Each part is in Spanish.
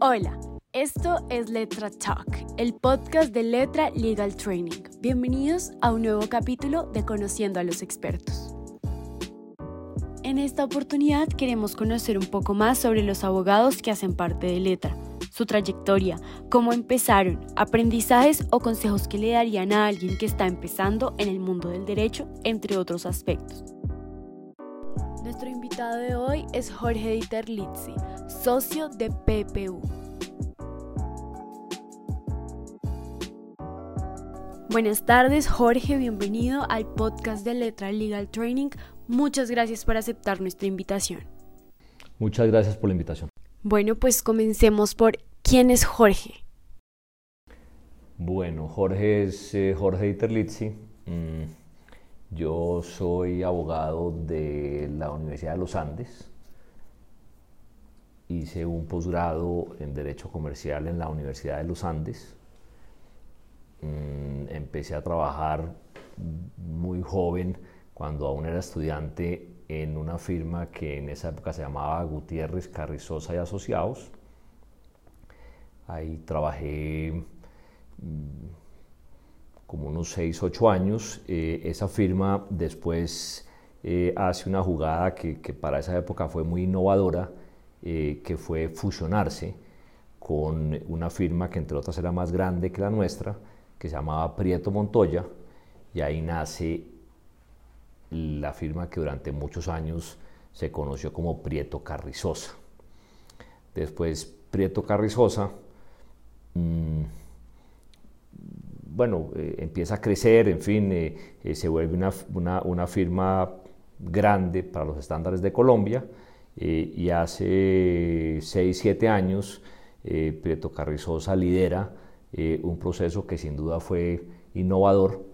Hola, esto es Letra Talk, el podcast de Letra Legal Training. Bienvenidos a un nuevo capítulo de Conociendo a los expertos. En esta oportunidad queremos conocer un poco más sobre los abogados que hacen parte de Letra, su trayectoria, cómo empezaron, aprendizajes o consejos que le darían a alguien que está empezando en el mundo del derecho, entre otros aspectos. Invitado de hoy es Jorge Dieterlitzi, socio de PPU. Buenas tardes, Jorge, bienvenido al podcast de Letra Legal Training. Muchas gracias por aceptar nuestra invitación. Muchas gracias por la invitación. Bueno, pues comencemos por ¿quién es Jorge? Bueno, Jorge es eh, Jorge Dieterlitzi. Mm, yo soy abogado de la Universidad de los Andes. Hice un posgrado en Derecho Comercial en la Universidad de los Andes Mm, empecé a trabajar muy joven, cuando aún era estudiante, en una firma que en esa época se llamaba Gutiérrez, Carrizosa y Asociados. Ahí trabajé mm, como unos 6, 8 años. Eh, esa firma después eh, hace una jugada que, para esa época fue muy innovadora, eh, que fue fusionarse con una firma que entre otras era más grande que la nuestra, que se llamaba Prieto Montoya, y ahí nace la firma que durante muchos años se conoció como Prieto Carrizosa. Después Prieto Carrizosa, mm, bueno, eh, empieza a crecer, en fin, eh, eh, se vuelve una, una, firma grande para los estándares de Colombia y hace 6, 7 años Prieto Carrizosa lidera un proceso que sin duda fue innovador,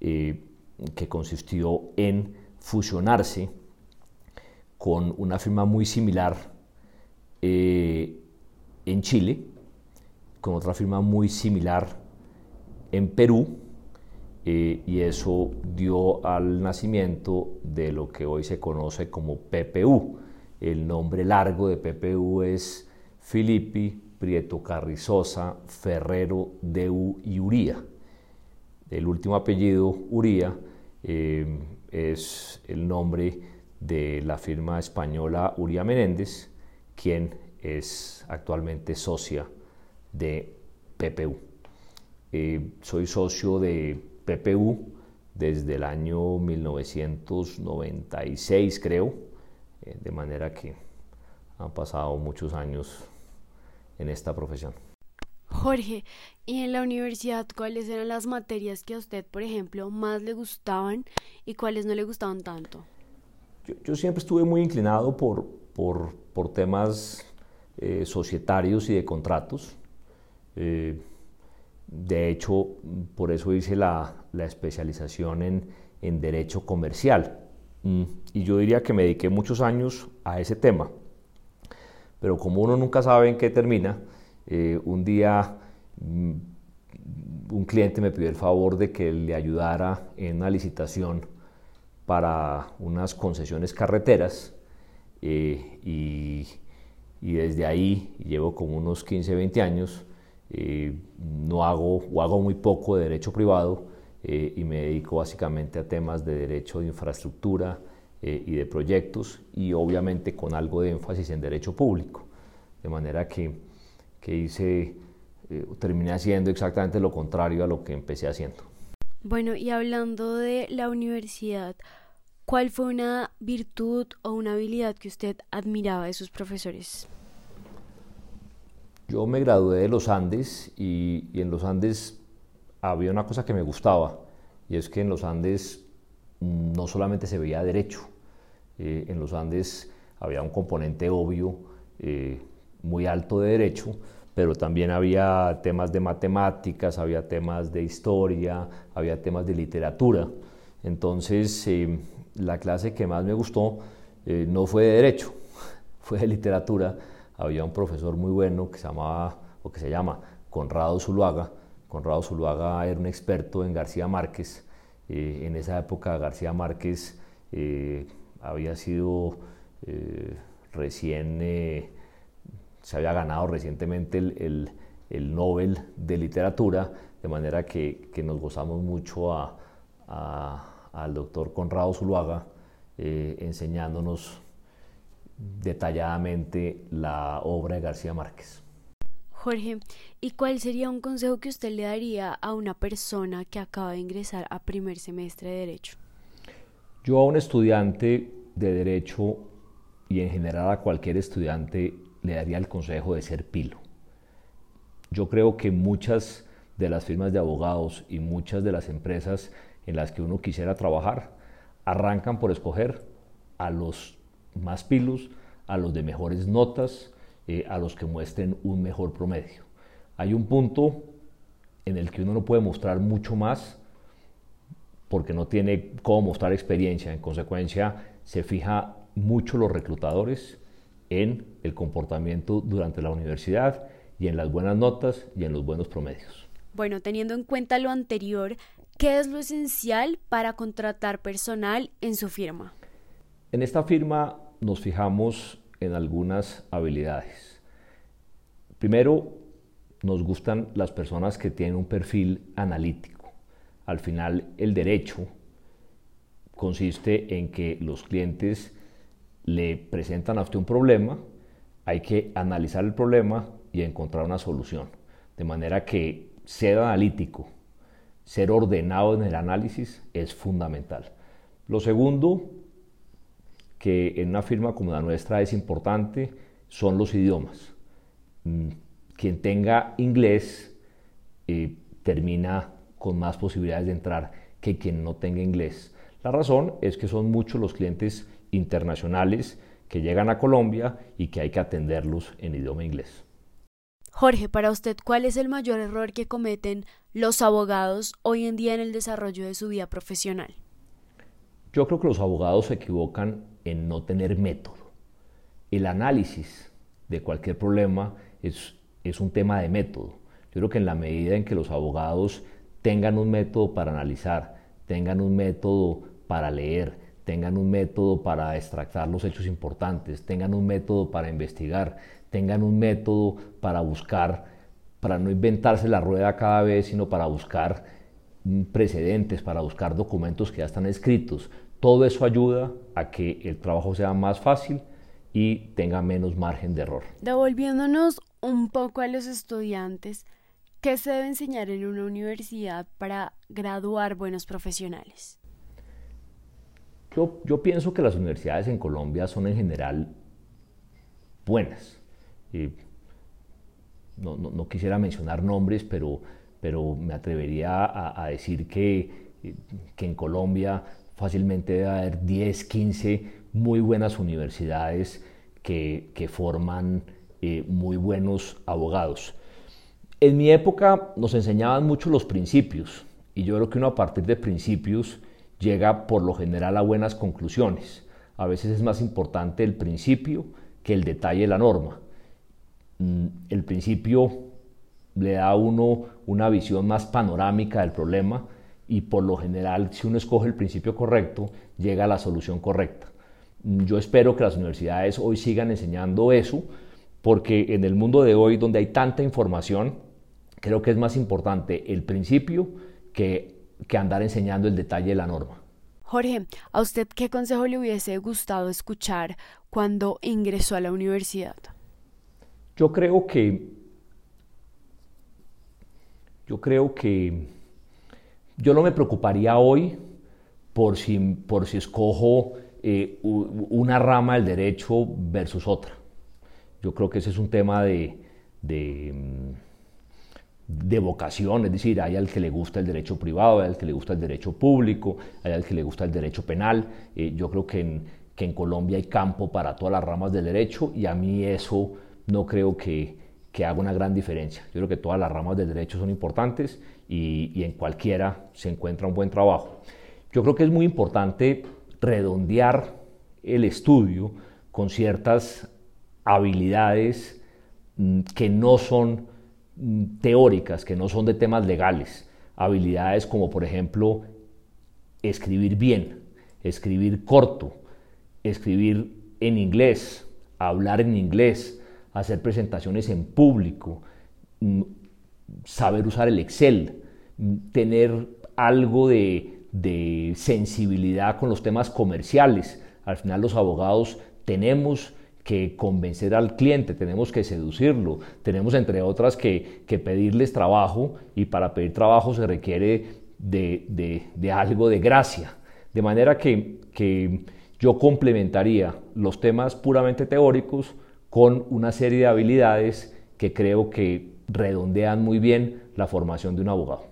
que consistió en fusionarse con una firma muy similar en Chile, con otra firma muy similar en Perú, y eso dio al nacimiento de lo que hoy se conoce como PPU. El nombre largo de PPU es Filippi Prieto Carrizosa, Ferrero, Deu y Uría. El último apellido, Uría, eh, es el nombre de la firma española Uría Menéndez, quien es actualmente socia de PPU. Eh, soy socio de PPU desde el año 1996, creo, eh, de manera que han pasado muchos años en esta profesión. Jorge, ¿y en la universidad cuáles eran las materias que a usted, por ejemplo, más le gustaban y cuáles no le gustaban tanto? Yo, siempre estuve muy inclinado por, por, por temas eh, societarios y de contratos. Eh, de hecho, por eso hice la, especialización en, Derecho Comercial. Mm, y yo diría que me dediqué muchos años a ese tema pero como uno nunca sabe en qué termina, eh, un día mm, un cliente me pidió el favor de que le ayudara en una licitación para unas concesiones carreteras eh, y, desde ahí llevo como unos 15, 20 años, eh, no hago o hago muy poco de derecho privado y me dedico básicamente a temas de derecho de infraestructura, eh, y de proyectos y obviamente con algo de énfasis en derecho público. De manera que, que hice, eh, terminé haciendo exactamente lo contrario a lo que empecé haciendo. Bueno, y hablando de la universidad, ¿cuál fue una virtud o una habilidad que usted admiraba de sus profesores? Yo me gradué de los Andes y, en los Andes había una cosa que me gustaba y es que en los Andes no solamente se veía derecho, eh, en los Andes había un componente obvio eh, muy alto de derecho, pero también había temas de matemáticas, había temas de historia, había temas de literatura. Entonces, eh, la clase que más me gustó no fue de derecho, fue de literatura. Había un profesor muy bueno que se llamaba, o que se llama, Conrado Zuluaga. Conrado Zuluaga era un experto en García Márquez. en esa época García Márquez había sido eh, recién eh, se había ganado recientemente el, el, Nobel de Literatura, de manera que, que nos gozamos mucho a, al doctor Conrado Zuluaga eh, enseñándonos detalladamente la obra de García Márquez. Jorge, ¿y cuál sería un consejo que usted le daría a una persona que acaba de ingresar a primer semestre de Derecho? Yo a un estudiante de Derecho y en general a cualquier estudiante le daría el consejo de ser pilo. Yo creo que muchas de las firmas de abogados y muchas de las empresas en las que uno quisiera trabajar arrancan por escoger a los más pilos, a los de mejores notas, eh, a los que muestren un mejor promedio. Hay un punto en el que uno no puede mostrar mucho más porque no tiene cómo mostrar experiencia. En consecuencia, se fija mucho los reclutadores en el comportamiento durante la universidad y en las buenas notas y en los buenos promedios. Bueno, teniendo en cuenta lo anterior, ¿qué es lo esencial para contratar personal en su firma? En esta firma nos fijamos en algunas habilidades. Primero, nos gustan las personas que tienen un perfil analítico. Al final, el derecho consiste en que los clientes le presentan a usted un problema, hay que analizar el problema y encontrar una solución. De manera que ser analítico, ser ordenado en el análisis es fundamental. Lo segundo, que en una firma como la nuestra es importante, son los idiomas. Mm, quien tenga inglés eh, termina con más posibilidades de entrar que quien no tenga inglés. La razón es que son muchos los clientes internacionales que llegan a Colombia y que hay que atenderlos en idioma inglés. Jorge, para usted, ¿cuál es el mayor error que cometen los abogados hoy en día en el desarrollo de su vida profesional? Yo creo que los abogados se equivocan en no tener método. El análisis de cualquier problema es, es un tema de método. Yo creo que en la medida en que los abogados tengan un método para analizar, tengan un método para leer, tengan un método para extractar los hechos importantes, tengan un método para investigar, tengan un método para buscar, para no inventarse la rueda cada vez, sino para buscar precedentes, para buscar documentos que ya están escritos. Todo eso ayuda a que el trabajo sea más fácil y tenga menos margen de error. Devolviéndonos un poco a los estudiantes, ¿qué se debe enseñar en una universidad para graduar buenos profesionales? Yo, pienso que las universidades en Colombia son en general buenas. no, quisiera mencionar nombres, pero, pero me atrevería a, decir que, que, en Colombia fácilmente debe haber 10, 15 muy buenas universidades que, forman eh, muy buenos abogados. En mi época nos enseñaban mucho los principios y yo creo que uno a partir de principios llega por lo general a buenas conclusiones. A veces es más importante el principio que el detalle de la norma. Mm, el principio le da a uno una visión más panorámica del problema y por lo general si uno escoge el principio correcto llega a la solución correcta. Yo espero que las universidades hoy sigan enseñando eso porque en el mundo de hoy donde hay tanta información creo que es más importante el principio que que andar enseñando el detalle de la norma. Jorge, ¿a usted qué consejo le hubiese gustado escuchar cuando ingresó a la universidad? Yo creo que yo creo que yo no me preocuparía hoy por si, por si escojo eh, una rama del derecho versus otra. Yo creo que ese es un tema de, mm, de vocación, es decir, hay al que le gusta el derecho privado, hay al que le gusta el derecho público, hay al que le gusta el derecho penal. Eh, yo creo que que en, Colombia hay campo para todas las ramas del derecho y a mí eso no creo que, que, haga una gran diferencia. Yo creo que todas las ramas del derecho son importantes y, y en cualquiera se encuentra un buen trabajo. Yo creo que es muy importante redondear el estudio con ciertas habilidades mm, que no son Mm, teóricas que no son de temas legales, habilidades como por ejemplo escribir bien, escribir corto, escribir en inglés, hablar en inglés, hacer presentaciones en público, mm, saber usar el Excel, mm, tener algo de, sensibilidad con los temas comerciales. Al final los abogados tenemos que convencer al cliente, tenemos que seducirlo, tenemos entre otras que, pedirles trabajo y para pedir trabajo se requiere de, algo de gracia. De manera que, yo complementaría los temas puramente teóricos con una serie de habilidades que creo que redondean muy bien la formación de un abogado.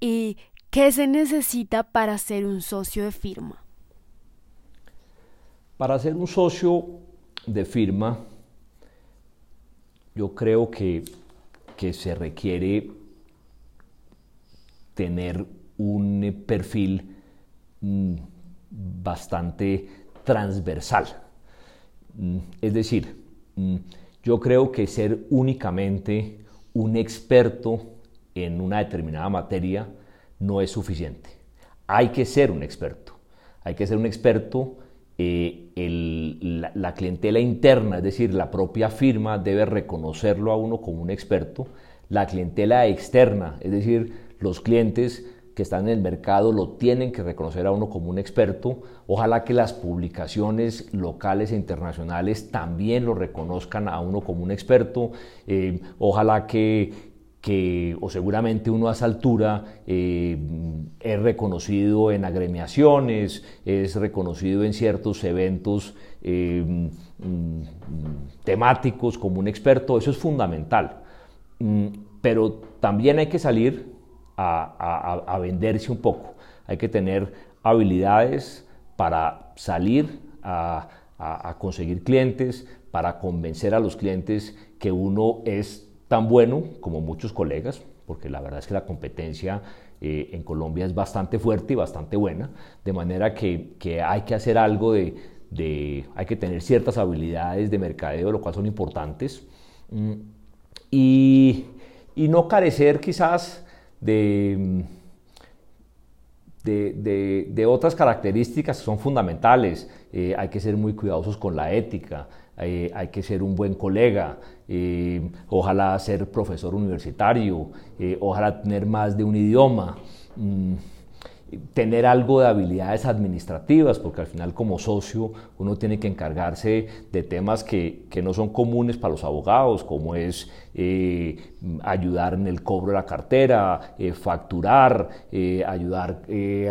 ¿Y qué se necesita para ser un socio de firma? Para ser un socio de firma, yo creo que, se requiere tener un perfil mm, bastante transversal. Mm, es decir, mm, yo creo que ser únicamente un experto en una determinada materia no es suficiente. Hay que ser un experto. Hay que ser un experto eh, la, clientela interna, es decir, la propia firma debe reconocerlo a uno como un experto. La clientela externa, es decir, los clientes que están en el mercado lo tienen que reconocer a uno como un experto. Ojalá que las publicaciones locales e internacionales también lo reconozcan a uno como un experto. Eh, ojalá que, que, o seguramente uno a esa altura eh, es reconocido en agremiaciones, es reconocido en ciertos eventos eh, mm, temáticos como un experto, eso es fundamental. Mm, pero también hay que salir a, venderse un poco, hay que tener habilidades para salir a, conseguir clientes, para convencer a los clientes que uno es tan bueno como muchos colegas, porque la verdad es que la competencia eh, en Colombia es bastante fuerte y bastante buena, de manera que, hay que hacer algo de, hay que tener ciertas habilidades de mercadeo, lo cual son importantes, mm, y, no carecer quizás de, de, otras características que son fundamentales. Eh, hay que ser muy cuidadosos con la ética, eh, hay que ser un buen colega, eh, ojalá ser profesor universitario, ojalá tener más de un idioma, mm, tener algo de habilidades administrativas, porque al final como socio uno tiene que encargarse de temas que, no son comunes para los abogados, como es ayudar en el cobro de la cartera, facturar, ayudar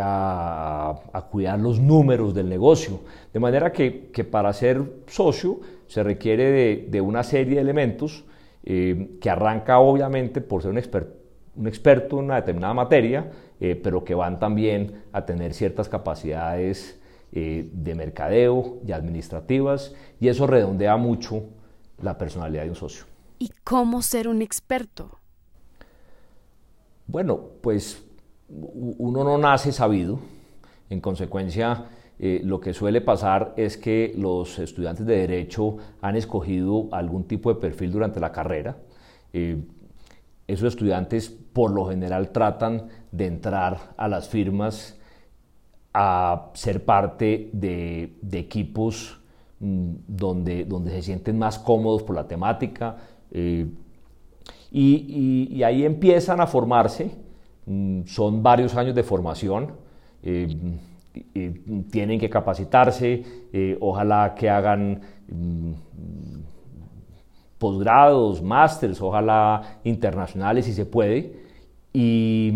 a, cuidar los números del negocio. De manera que, que para ser socio, se requiere de, una serie de elementos eh, que arranca obviamente por ser un, un, experto en una determinada materia, eh, pero que van también a tener ciertas capacidades eh, de mercadeo y administrativas, y eso redondea mucho la personalidad de un socio. ¿Y cómo ser un experto? Bueno, pues uno no nace sabido, en consecuencia eh, lo que suele pasar es que los estudiantes de derecho han escogido algún tipo de perfil durante la carrera. Eh, esos estudiantes por lo general tratan de entrar a las firmas a ser parte de, equipos mm, donde, donde se sienten más cómodos por la temática eh, y, ahí empiezan a formarse, mm, son varios años de formación tienen que capacitarse, eh, ojalá que hagan mm, posgrados, másters, ojalá internacionales si se puede, y,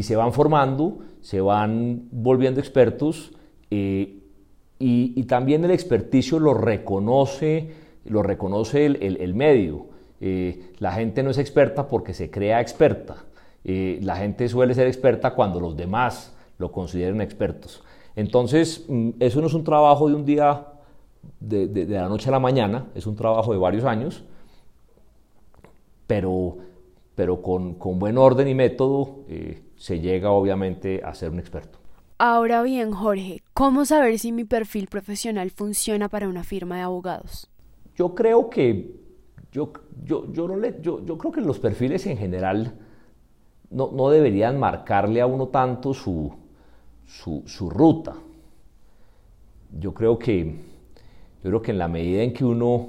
se van formando, se van volviendo expertos eh, y, también el experticio lo reconoce, lo reconoce el, medio. Eh, la gente no es experta porque se crea experta. la gente suele ser experta cuando los demás lo consideren expertos. Entonces, mm, eso no es un trabajo de un día, de, la noche a la mañana, es un trabajo de varios años, pero, pero con, buen orden y método eh, se llega obviamente a ser un experto. Ahora bien, Jorge, ¿cómo saber si mi perfil profesional funciona para una firma de abogados? Yo creo que, yo, yo, yo, no le, yo, yo creo que los perfiles en general no, no deberían marcarle a uno tanto su, su, ruta. Yo creo que, yo creo que en la medida en que uno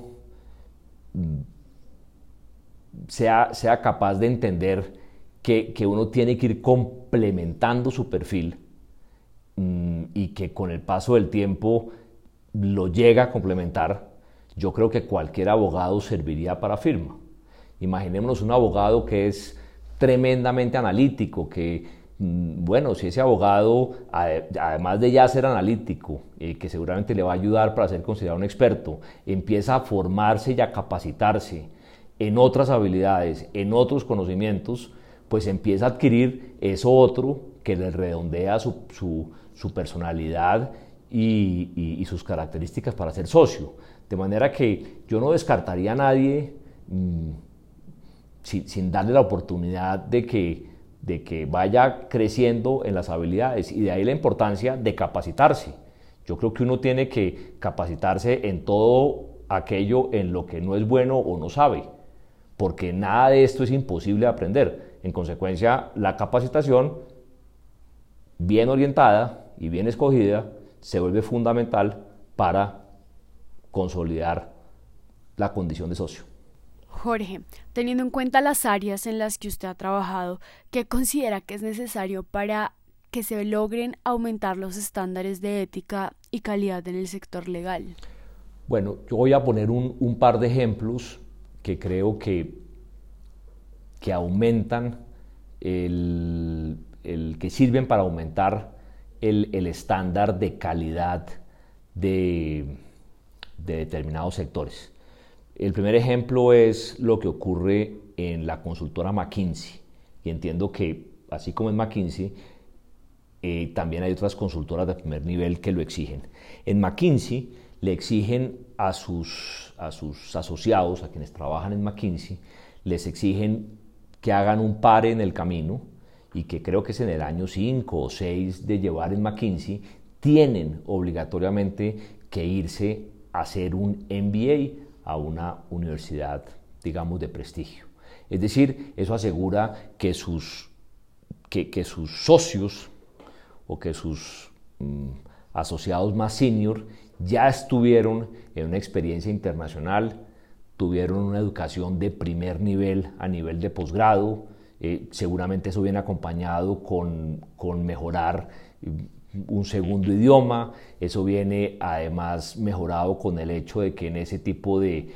sea, sea capaz de entender que, que uno tiene que ir complementando su perfil mm, y que con el paso del tiempo lo llega a complementar, yo creo que cualquier abogado serviría para firma. Imaginémonos un abogado que es tremendamente analítico, que, mm, bueno, si ese abogado, además de ya ser analítico, y que seguramente le va a ayudar para ser considerado un experto, empieza a formarse y a capacitarse en otras habilidades, en otros conocimientos, pues empieza a adquirir eso otro que le redondea su, personalidad y, sus características para ser socio. De manera que yo no descartaría a nadie mm, sin, darle la oportunidad de que, de que vaya creciendo en las habilidades y de ahí la importancia de capacitarse. Yo creo que uno tiene que capacitarse en todo aquello en lo que no es bueno o no sabe, porque nada de esto es imposible de aprender. En consecuencia, la capacitación bien orientada y bien escogida se vuelve fundamental para consolidar la condición de socio. Jorge, teniendo en cuenta las áreas en las que usted ha trabajado, ¿qué considera que es necesario para que se logren aumentar los estándares de ética y calidad en el sector legal? Bueno, yo voy a poner un, par de ejemplos que creo que, que aumentan el, que sirven para aumentar el, estándar de calidad de determinados sectores. El primer ejemplo es lo que ocurre en la consultora McKinsey. Y entiendo que, así como en McKinsey, eh, también hay otras consultoras de primer nivel que lo exigen. En McKinsey le exigen a sus, a sus asociados, a quienes trabajan en McKinsey, les exigen que hagan un par en el camino y que creo que es en el año 5 o 6 de llevar en McKinsey, tienen obligatoriamente que irse a hacer un MBA a una universidad, digamos, de prestigio. Es decir, eso asegura que sus, que, sus socios o que sus mm, asociados más senior ya estuvieron en una experiencia internacional, tuvieron una educación de primer nivel a nivel de posgrado, eh, seguramente eso viene acompañado con, con mejorar mm, un segundo idioma, eso viene además mejorado con el hecho de que en ese tipo de,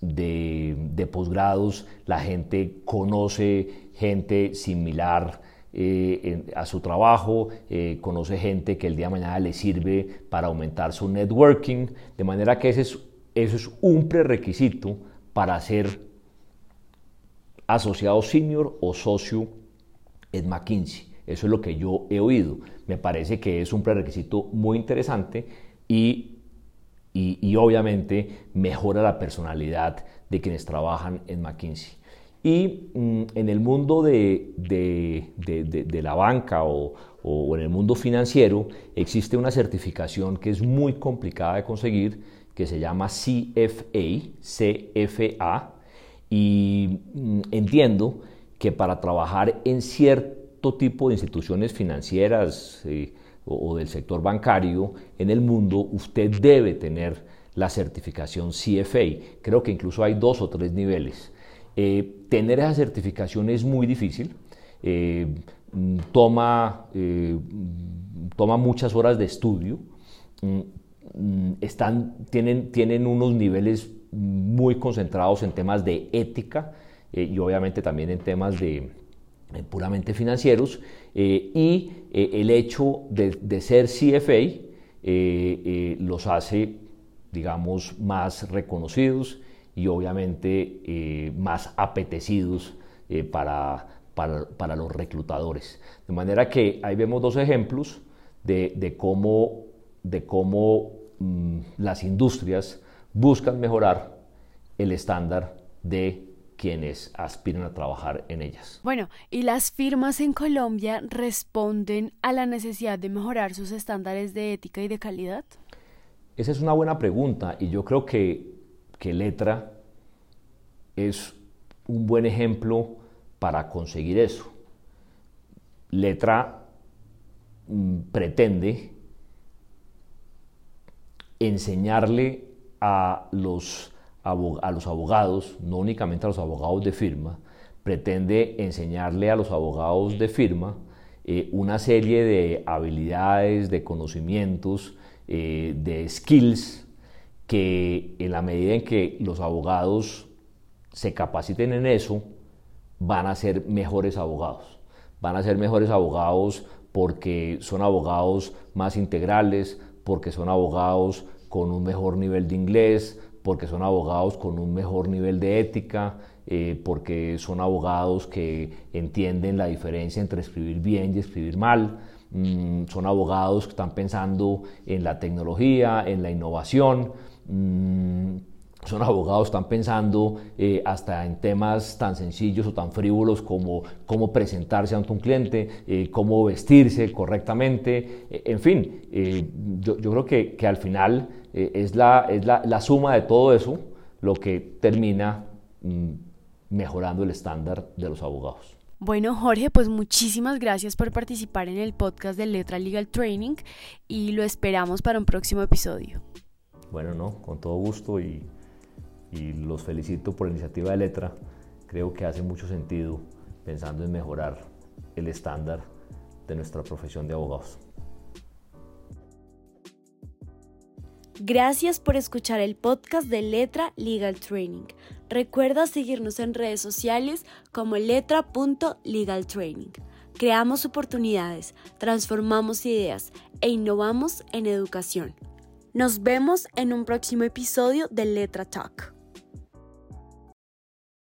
de, posgrados la gente conoce gente similar eh, a su trabajo, eh, conoce gente que el día de mañana le sirve para aumentar su networking, de manera que ese es, eso es un prerequisito para ser asociado senior o socio en McKinsey. Eso es lo que yo he oído. Me parece que es un prerequisito muy interesante y, y, obviamente mejora la personalidad de quienes trabajan en McKinsey. Y mm, en el mundo de, de, de, la banca o, o, en el mundo financiero existe una certificación que es muy complicada de conseguir, que se llama CFA, CFA, y mm, entiendo que para trabajar en cierto tipo de instituciones financieras eh, o, del sector bancario en el mundo, usted debe tener la certificación CFA. Creo que incluso hay dos o tres niveles. Eh, tener esa certificación es muy difícil. Eh, mm, toma, toma muchas horas de estudio. Mm, están, tienen, tienen unos niveles muy concentrados en temas de ética y obviamente también en temas de, puramente financieros eh, y eh, el hecho de, ser CFA los hace, digamos, más reconocidos y obviamente más apetecidos para, para, los reclutadores. De manera que ahí vemos dos ejemplos de, cómo, de cómo mm, las industrias buscan mejorar el estándar de quienes aspiran a trabajar en ellas. Bueno, ¿y las firmas en Colombia responden a la necesidad de mejorar sus estándares de ética y de calidad? Esa es una buena pregunta y yo creo que, que Letra es un buen ejemplo para conseguir eso. Letra mm, pretende enseñarle a los a los abogados, no únicamente a los abogados de firma, pretende enseñarle a los abogados de firma eh, una serie de habilidades, de conocimientos, eh, de skills que en la medida en que los abogados se capaciten en eso, van a ser mejores abogados. Van a ser mejores abogados porque son abogados más integrales, porque son abogados con un mejor nivel de inglés, porque son abogados con un mejor nivel de ética, eh, porque son abogados que entienden la diferencia entre escribir bien y escribir mal, mm, son abogados que están pensando en la tecnología, en la innovación. Mm, son abogados que están pensando eh, hasta en temas tan sencillos o tan frívolos como cómo presentarse ante un cliente, eh, cómo vestirse correctamente, en fin, yo, creo que, que al final es, la, es la, la, suma de todo eso lo que termina mm, mejorando el estándar de los abogados. Bueno, Jorge, pues muchísimas gracias por participar en el podcast de Letra Legal Training y lo esperamos para un próximo episodio. Bueno, no, con todo gusto y, y los felicito por la iniciativa de Letra. Creo que hace mucho sentido pensando en mejorar el estándar de nuestra profesión de abogados. Gracias por escuchar el podcast de Letra Legal Training. Recuerda seguirnos en redes sociales como letra.legaltraining. Creamos oportunidades, transformamos ideas e innovamos en educación. Nos vemos en un próximo episodio de Letra Talk.